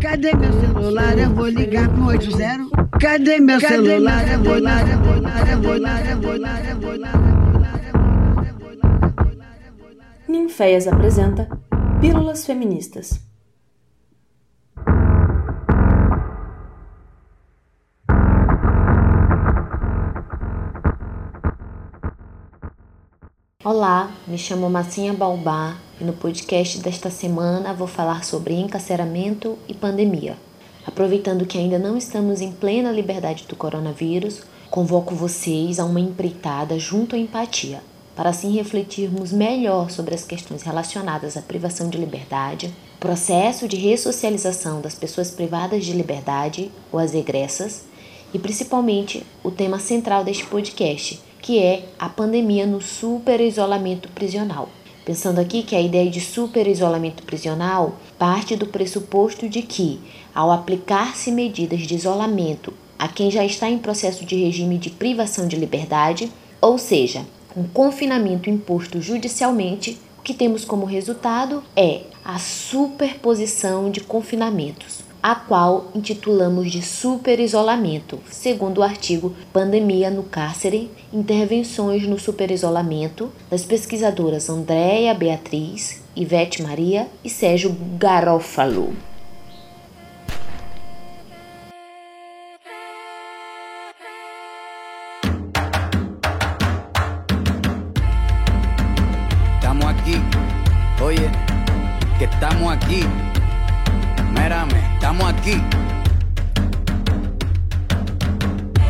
Cadê meu celular? Eu vou ligar pro 80. Cadê meu celular? Eu vou ligar, eu vou ligar, eu vou ligar, eu vou ligar, eu vou ligar. Ninféias apresenta Pílulas Feministas. Olá, me chamo Massinha Balbá e no podcast desta semana vou falar sobre encarceramento e pandemia. Aproveitando que ainda não estamos em plena liberdade do coronavírus, convoco vocês a uma empreitada junto à empatia, para assim refletirmos melhor sobre as questões relacionadas à privação de liberdade, processo de ressocialização das pessoas privadas de liberdade ou as egressas e principalmente o tema central deste podcast, que é a pandemia no super isolamento prisional. Pensando aqui que a ideia de super isolamento prisional parte do pressuposto de que, ao aplicar-se medidas de isolamento a quem já está em processo de regime de privação de liberdade, ou seja, um confinamento imposto judicialmente, o que temos como resultado é a superposição de confinamentos, a qual intitulamos de super isolamento, segundo o artigo Pandemia no Cárcere, Intervenções no Super Isolamento, das pesquisadoras Andréia Beatriz, Ivete Maria e Sérgio Garófalo. Estamos aquí, oye, que estamos aquí. Estamos aquí.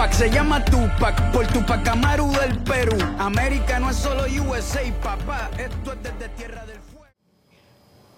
Tupac se llama Tupac por Tupac Amaru del Perú. América no es solo USA, papá. Esto es desde tierra del.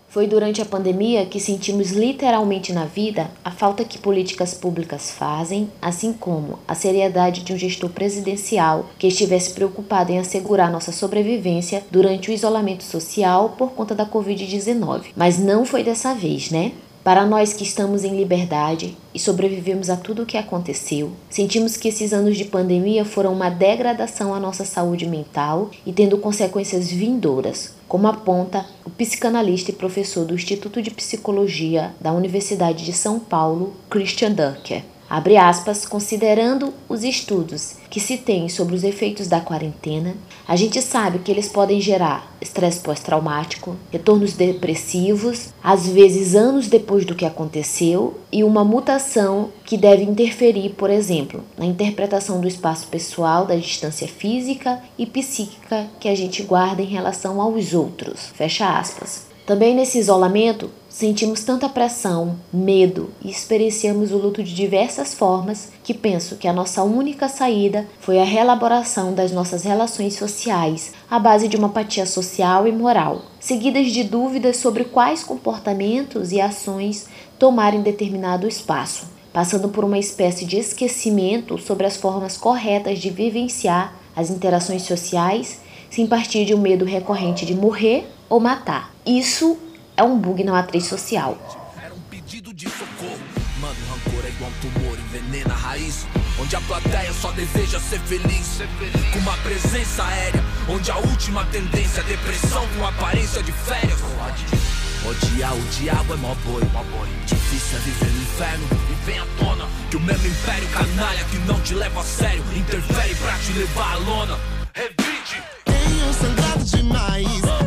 Foi durante a pandemia que sentimos literalmente na vida a falta que políticas públicas fazem, assim como a seriedade de um gestor presidencial que estivesse preocupado em assegurar nossa sobrevivência durante o isolamento social por conta da Covid-19. Mas não foi dessa vez, né? Para nós que estamos em liberdade e sobrevivemos a tudo o que aconteceu, sentimos que esses anos de pandemia foram uma degradação à nossa saúde mental e tendo consequências vindouras, como aponta o psicanalista e professor do Instituto de Psicologia da Universidade de São Paulo, Christian Ducker. Abre aspas, considerando os estudos que se tem sobre os efeitos da quarentena, a gente sabe que eles podem gerar estresse pós-traumático, retornos depressivos, às vezes anos depois do que aconteceu, e uma mutação que deve interferir, por exemplo, na interpretação do espaço pessoal, da distância física e psíquica que a gente guarda em relação aos outros. Fecha aspas. Também nesse isolamento, sentimos tanta pressão, medo e experienciamos o luto de diversas formas que penso que a nossa única saída foi a reelaboração das nossas relações sociais à base de uma apatia social e moral, seguidas de dúvidas sobre quais comportamentos e ações tomar em determinado espaço, passando por uma espécie de esquecimento sobre as formas corretas de vivenciar as interações sociais sem partir de um medo recorrente de morrer ou matar. Isso é um bug na matriz social. Era um pedido de socorro. Mano, rancor é igual um tumor, envenena a raiz. Onde a plateia só deseja ser feliz. Com uma presença aérea, onde a última tendência é depressão com aparência de férias. Odiar o diabo é mó boi. Difícil é viver no inferno e vem à tona. Que o mesmo império canalha que não te leva a sério interfere pra te levar à lona. eyes.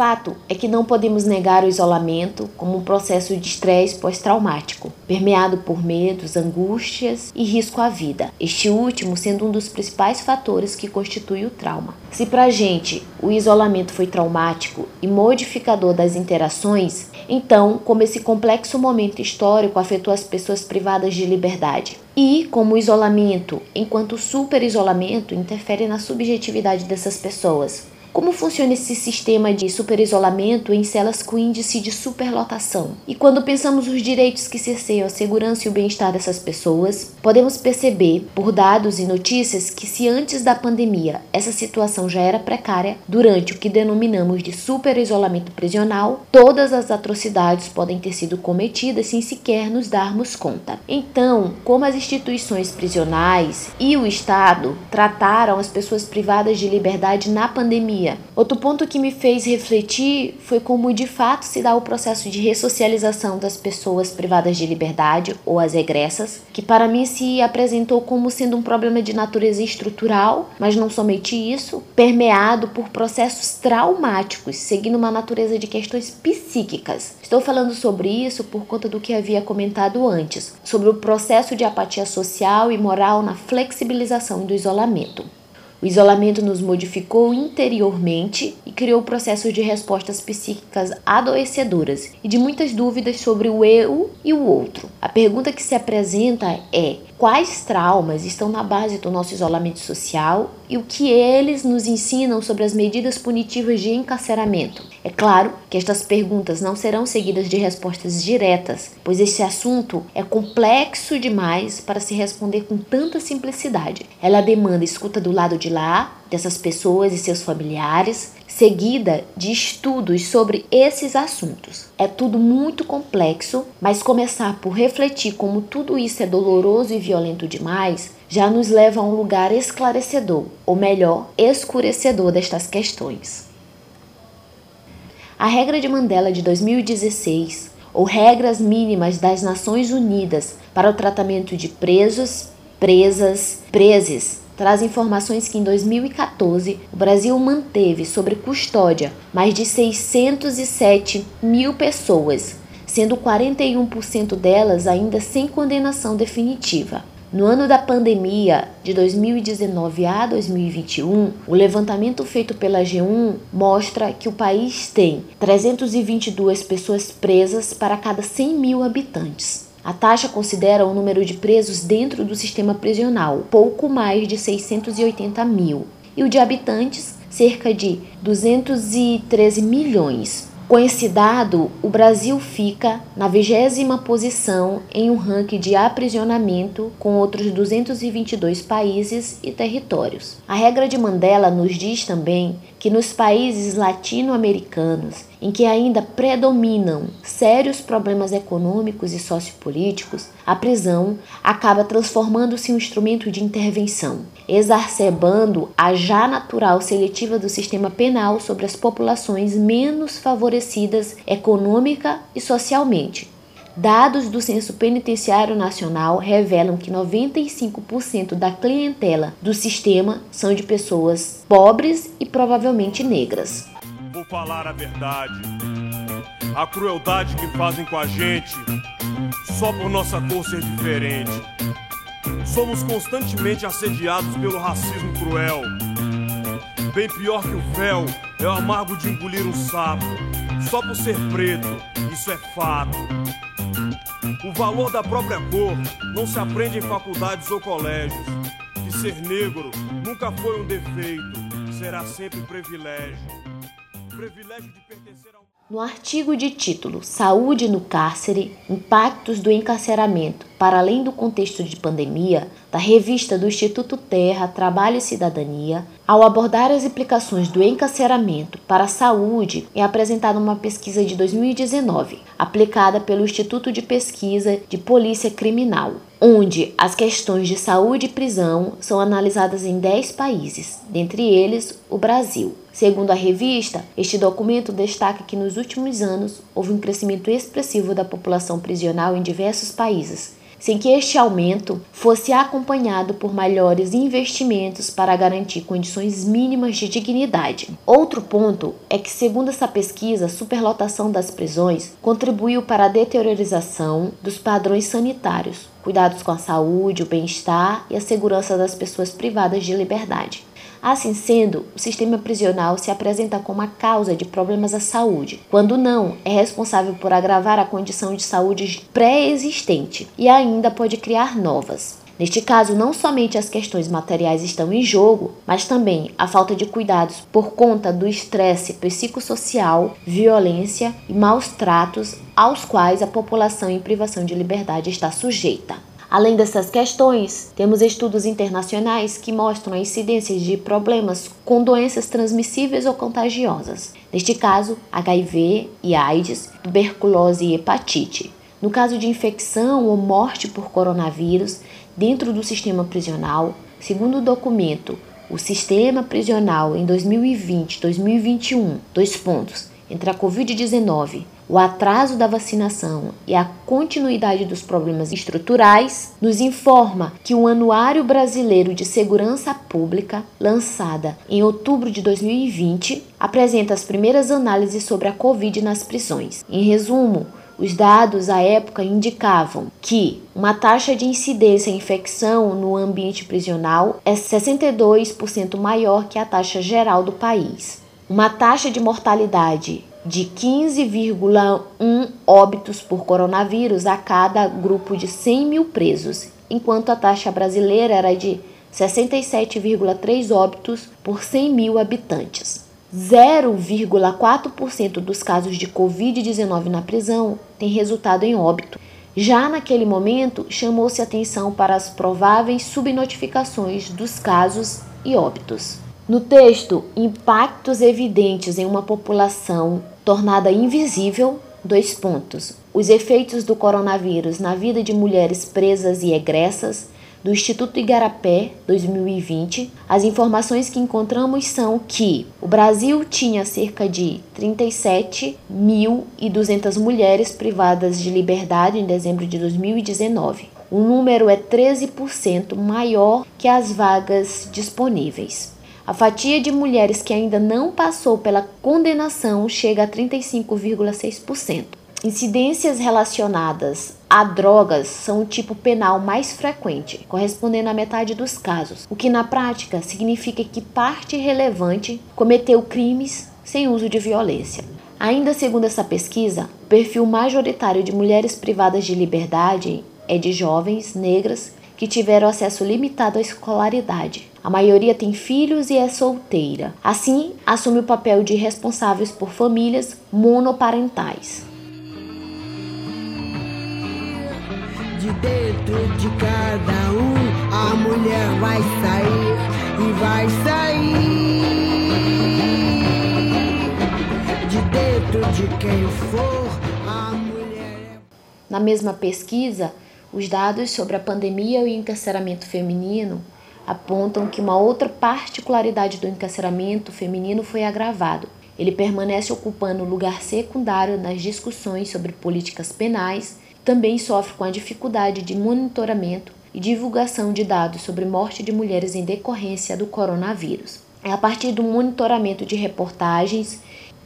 Fato é que não podemos negar o isolamento como um processo de estresse pós-traumático, permeado por medos, angústias e risco à vida, este último sendo um dos principais fatores que constitui o trauma. Se para a gente o isolamento foi traumático e modificador das interações, então como esse complexo momento histórico afetou as pessoas privadas de liberdade? E como o isolamento, enquanto super isolamento, interfere na subjetividade dessas pessoas? Como funciona esse sistema de superisolamento em celas com índice de superlotação? E quando pensamos os direitos que cerceiam a segurança e o bem-estar dessas pessoas, podemos perceber, por dados e notícias, que se antes da pandemia essa situação já era precária, durante o que denominamos de superisolamento prisional, todas as atrocidades podem ter sido cometidas sem sequer nos darmos conta. Então, como as instituições prisionais e o Estado trataram as pessoas privadas de liberdade na pandemia Outro ponto que me fez refletir foi como de fato se dá o processo de ressocialização das pessoas privadas de liberdade ou as regressas, que para mim se apresentou como sendo um problema de natureza estrutural, mas não somente isso, permeado por processos traumáticos, seguindo uma natureza de questões psíquicas. Estou falando sobre isso por conta do que havia comentado antes, sobre o processo de apatia social e moral na flexibilização do isolamento. O isolamento nos modificou interiormente e criou processos de respostas psíquicas adoecedoras e de muitas dúvidas sobre o eu e o outro. A pergunta que se apresenta é: quais traumas estão na base do nosso isolamento social e o que eles nos ensinam sobre as medidas punitivas de encarceramento. É claro que estas perguntas não serão seguidas de respostas diretas, pois esse assunto é complexo demais para se responder com tanta simplicidade. Ela demanda escuta do lado de lá, dessas pessoas e seus familiares, seguida de estudos sobre esses assuntos. É tudo muito complexo, mas começar por refletir como tudo isso é doloroso e violento demais já nos leva a um lugar esclarecedor, ou melhor, escurecedor destas questões. A regra de Mandela de 2016, ou Regras Mínimas das Nações Unidas para o Tratamento de Presos, Presas, Preses, traz informações que em 2014 o Brasil manteve sob custódia mais de 607 mil pessoas, sendo 41% delas ainda sem condenação definitiva. No ano da pandemia, de 2019 a 2021, o levantamento feito pela G1 mostra que o país tem 322 pessoas presas para cada 100 mil habitantes. A taxa considera o número de presos dentro do sistema prisional, pouco mais de 680 mil, e o de habitantes, cerca de 213 milhões. Com esse dado, o Brasil fica na vigésima posição em um ranking de aprisionamento com outros 222 países e territórios. A regra de Mandela nos diz também que nos países latino-americanos em que ainda predominam sérios problemas econômicos e sociopolíticos, a prisão acaba transformando-se em um instrumento de intervenção, exacerbando a já natural seletiva do sistema penal sobre as populações menos favorecidas econômica e socialmente. Dados do Censo Penitenciário Nacional revelam que 95% da clientela do sistema são de pessoas pobres e provavelmente negras vou falar a verdade. A crueldade que fazem com a gente, só por nossa cor ser diferente. Somos constantemente assediados pelo racismo cruel. Bem pior que o véu é o amargo de engolir um sapo, só por ser preto, isso é fato. O valor da própria cor não se aprende em faculdades ou colégios. E ser negro nunca foi um defeito, será sempre um privilégio No artigo de título Saúde no cárcere: Impactos do encarceramento para além do contexto de pandemia, da revista do Instituto Terra, Trabalho e Cidadania, ao abordar as implicações do encarceramento para a saúde, é apresentada uma pesquisa de 2019, aplicada pelo Instituto de Pesquisa de Polícia Criminal, onde as questões de saúde e prisão são analisadas em 10 países, dentre eles o Brasil. Segundo a revista, este documento destaca que nos últimos anos houve um crescimento expressivo da população prisional em diversos países, sem que este aumento fosse acompanhado por maiores investimentos para garantir condições mínimas de dignidade. Outro ponto é que, segundo essa pesquisa, a superlotação das prisões contribuiu para a deteriorização dos padrões sanitários, cuidados com a saúde, o bem-estar e a segurança das pessoas privadas de liberdade. Assim sendo, o sistema prisional se apresenta como a causa de problemas à saúde, quando não, é responsável por agravar a condição de saúde pré-existente e ainda pode criar novas. Neste caso, não somente as questões materiais estão em jogo, mas também a falta de cuidados por conta do estresse psicossocial, violência e maus tratos aos quais a população em privação de liberdade está sujeita. Além dessas questões, temos estudos internacionais que mostram a incidência de problemas com doenças transmissíveis ou contagiosas. Neste caso, HIV e AIDS, tuberculose e hepatite. No caso de infecção ou morte por coronavírus dentro do sistema prisional, segundo o documento O Sistema Prisional em 2020-2021, dois pontos, entre a Covid-19 o atraso da vacinação e a continuidade dos problemas estruturais, nos informa que o Anuário Brasileiro de Segurança Pública, lançada em outubro de 2020, apresenta as primeiras análises sobre a Covid nas prisões. Em resumo, os dados à época indicavam que uma taxa de incidência em infecção no ambiente prisional é 62% maior que a taxa geral do país. Uma taxa de mortalidade de 15,1 óbitos por coronavírus a cada grupo de 100 mil presos, enquanto a taxa brasileira era de 67,3 óbitos por 100 mil habitantes. 0,4% dos casos de Covid-19 na prisão tem resultado em óbito. Já naquele momento, chamou-se atenção para as prováveis subnotificações dos casos e óbitos. No texto, impactos evidentes em uma população tornada invisível, dois pontos. Os efeitos do coronavírus na vida de mulheres presas e egressas, do Instituto Igarapé 2020, as informações que encontramos são que o Brasil tinha cerca de 37.200 mulheres privadas de liberdade em dezembro de 2019. O número é 13% maior que as vagas disponíveis. A fatia de mulheres que ainda não passou pela condenação chega a 35,6%. Incidências relacionadas a drogas são o tipo penal mais frequente, correspondendo a metade dos casos, o que na prática significa que parte relevante cometeu crimes sem uso de violência. Ainda segundo essa pesquisa, o perfil majoritário de mulheres privadas de liberdade é de jovens negras que tiveram acesso limitado à escolaridade. A maioria tem filhos e é solteira. Assim, assume o papel de responsáveis por famílias monoparentais. De dentro de cada um, a mulher vai sair e vai sair. De dentro de quem for, a mulher. É Na mesma pesquisa, os dados sobre a pandemia e o encarceramento feminino apontam que uma outra particularidade do encarceramento feminino foi agravado. Ele permanece ocupando lugar secundário nas discussões sobre políticas penais, também sofre com a dificuldade de monitoramento e divulgação de dados sobre morte de mulheres em decorrência do coronavírus. É a partir do monitoramento de reportagens,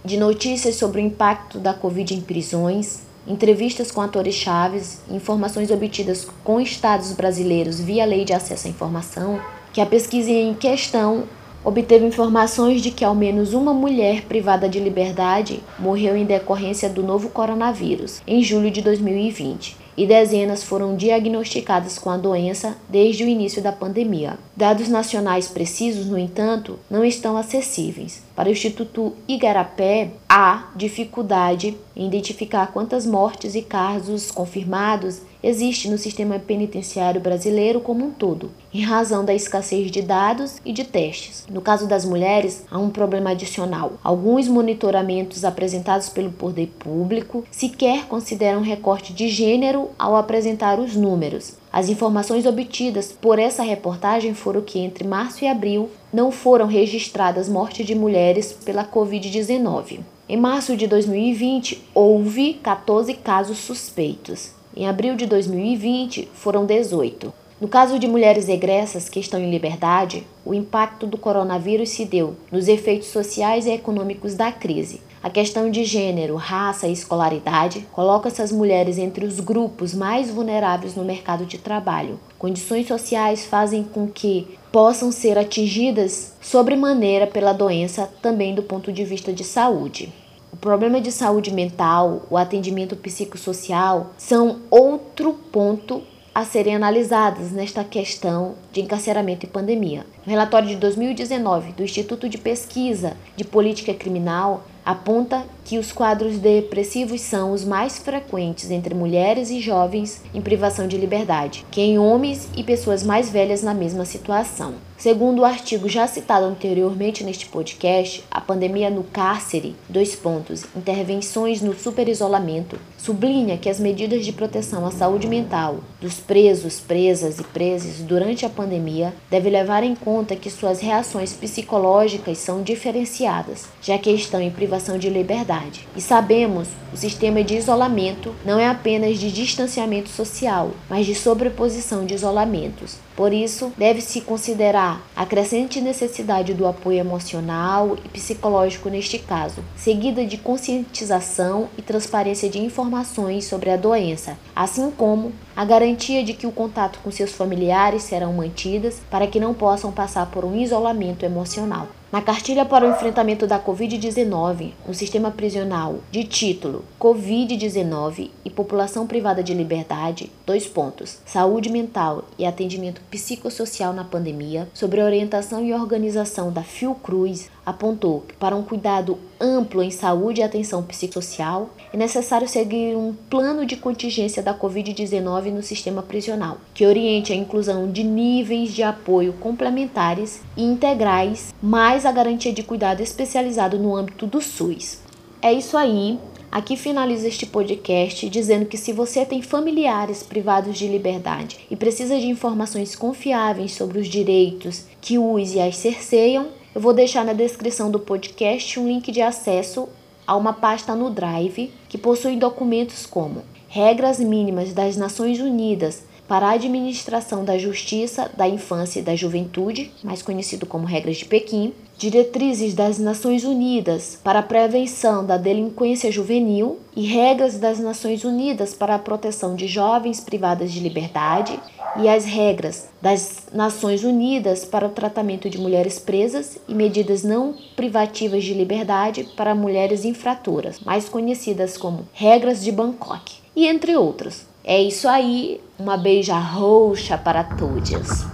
de notícias sobre o impacto da Covid em prisões, entrevistas com atores chaves, informações obtidas com estados brasileiros via Lei de Acesso à Informação, que a pesquisa em questão obteve informações de que ao menos uma mulher privada de liberdade morreu em decorrência do novo coronavírus em julho de 2020 e dezenas foram diagnosticadas com a doença desde o início da pandemia. Dados nacionais precisos, no entanto, não estão acessíveis. Para o Instituto Igarapé, há dificuldade em identificar quantas mortes e casos confirmados existe no sistema penitenciário brasileiro como um todo, em razão da escassez de dados e de testes. No caso das mulheres, há um problema adicional. Alguns monitoramentos apresentados pelo poder público sequer consideram recorte de gênero ao apresentar os números. As informações obtidas por essa reportagem foram que entre março e abril não foram registradas mortes de mulheres pela Covid-19. Em março de 2020, houve 14 casos suspeitos. Em abril de 2020, foram 18. No caso de mulheres egressas que estão em liberdade, o impacto do coronavírus se deu nos efeitos sociais e econômicos da crise. A questão de gênero, raça e escolaridade coloca essas mulheres entre os grupos mais vulneráveis no mercado de trabalho. Condições sociais fazem com que possam ser atingidas sobremaneira pela doença também do ponto de vista de saúde. O problema de saúde mental, o atendimento psicossocial são outro ponto a serem analisadas nesta questão de encarceramento e pandemia. No relatório de 2019 do Instituto de Pesquisa de Política Criminal, aponta que os quadros depressivos são os mais frequentes entre mulheres e jovens em privação de liberdade, que em homens e pessoas mais velhas na mesma situação. Segundo o artigo já citado anteriormente neste podcast, a pandemia no cárcere, dois pontos, intervenções no superisolamento, sublinha que as medidas de proteção à saúde mental dos presos, presas e presos durante a pandemia devem levar em conta que suas reações psicológicas são diferenciadas, já que estão em privação de liberdade. E sabemos, o sistema de isolamento não é apenas de distanciamento social, mas de sobreposição de isolamentos. Por isso, deve-se considerar a crescente necessidade do apoio emocional e psicológico neste caso, seguida de conscientização e transparência de informações sobre a doença, assim como a garantia de que o contato com seus familiares serão mantidas para que não possam passar por um isolamento emocional. Na cartilha para o enfrentamento da Covid-19, um sistema prisional de título Covid-19 e população privada de liberdade, dois pontos, saúde mental e atendimento psicossocial na pandemia, sobre orientação e organização da Fiocruz, apontou que para um cuidado amplo em saúde e atenção psicossocial é necessário seguir um plano de contingência da Covid-19 no sistema prisional, que oriente a inclusão de níveis de apoio complementares e integrais, mais a garantia de cuidado especializado no âmbito do SUS. É isso aí. Aqui finaliza este podcast dizendo que se você tem familiares privados de liberdade e precisa de informações confiáveis sobre os direitos que os e as cerceiam, eu vou deixar na descrição do podcast um link de acesso a uma pasta no Drive que possui documentos como Regras Mínimas das Nações Unidas para a Administração da Justiça, da Infância e da Juventude, mais conhecido como Regras de Pequim, diretrizes das Nações Unidas para a prevenção da delinquência juvenil e regras das Nações Unidas para a proteção de jovens privadas de liberdade e as regras das Nações Unidas para o tratamento de mulheres presas e medidas não privativas de liberdade para mulheres infratoras, mais conhecidas como regras de Bangkok, e entre outras. É isso aí, uma beija roxa para todos.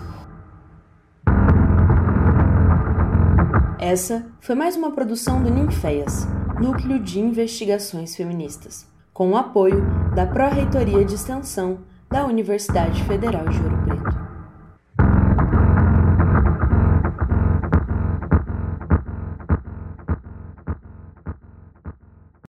Essa foi mais uma produção do Ninféias, Núcleo de Investigações Feministas, com o apoio da Pró-Reitoria de Extensão da Universidade Federal de Ouro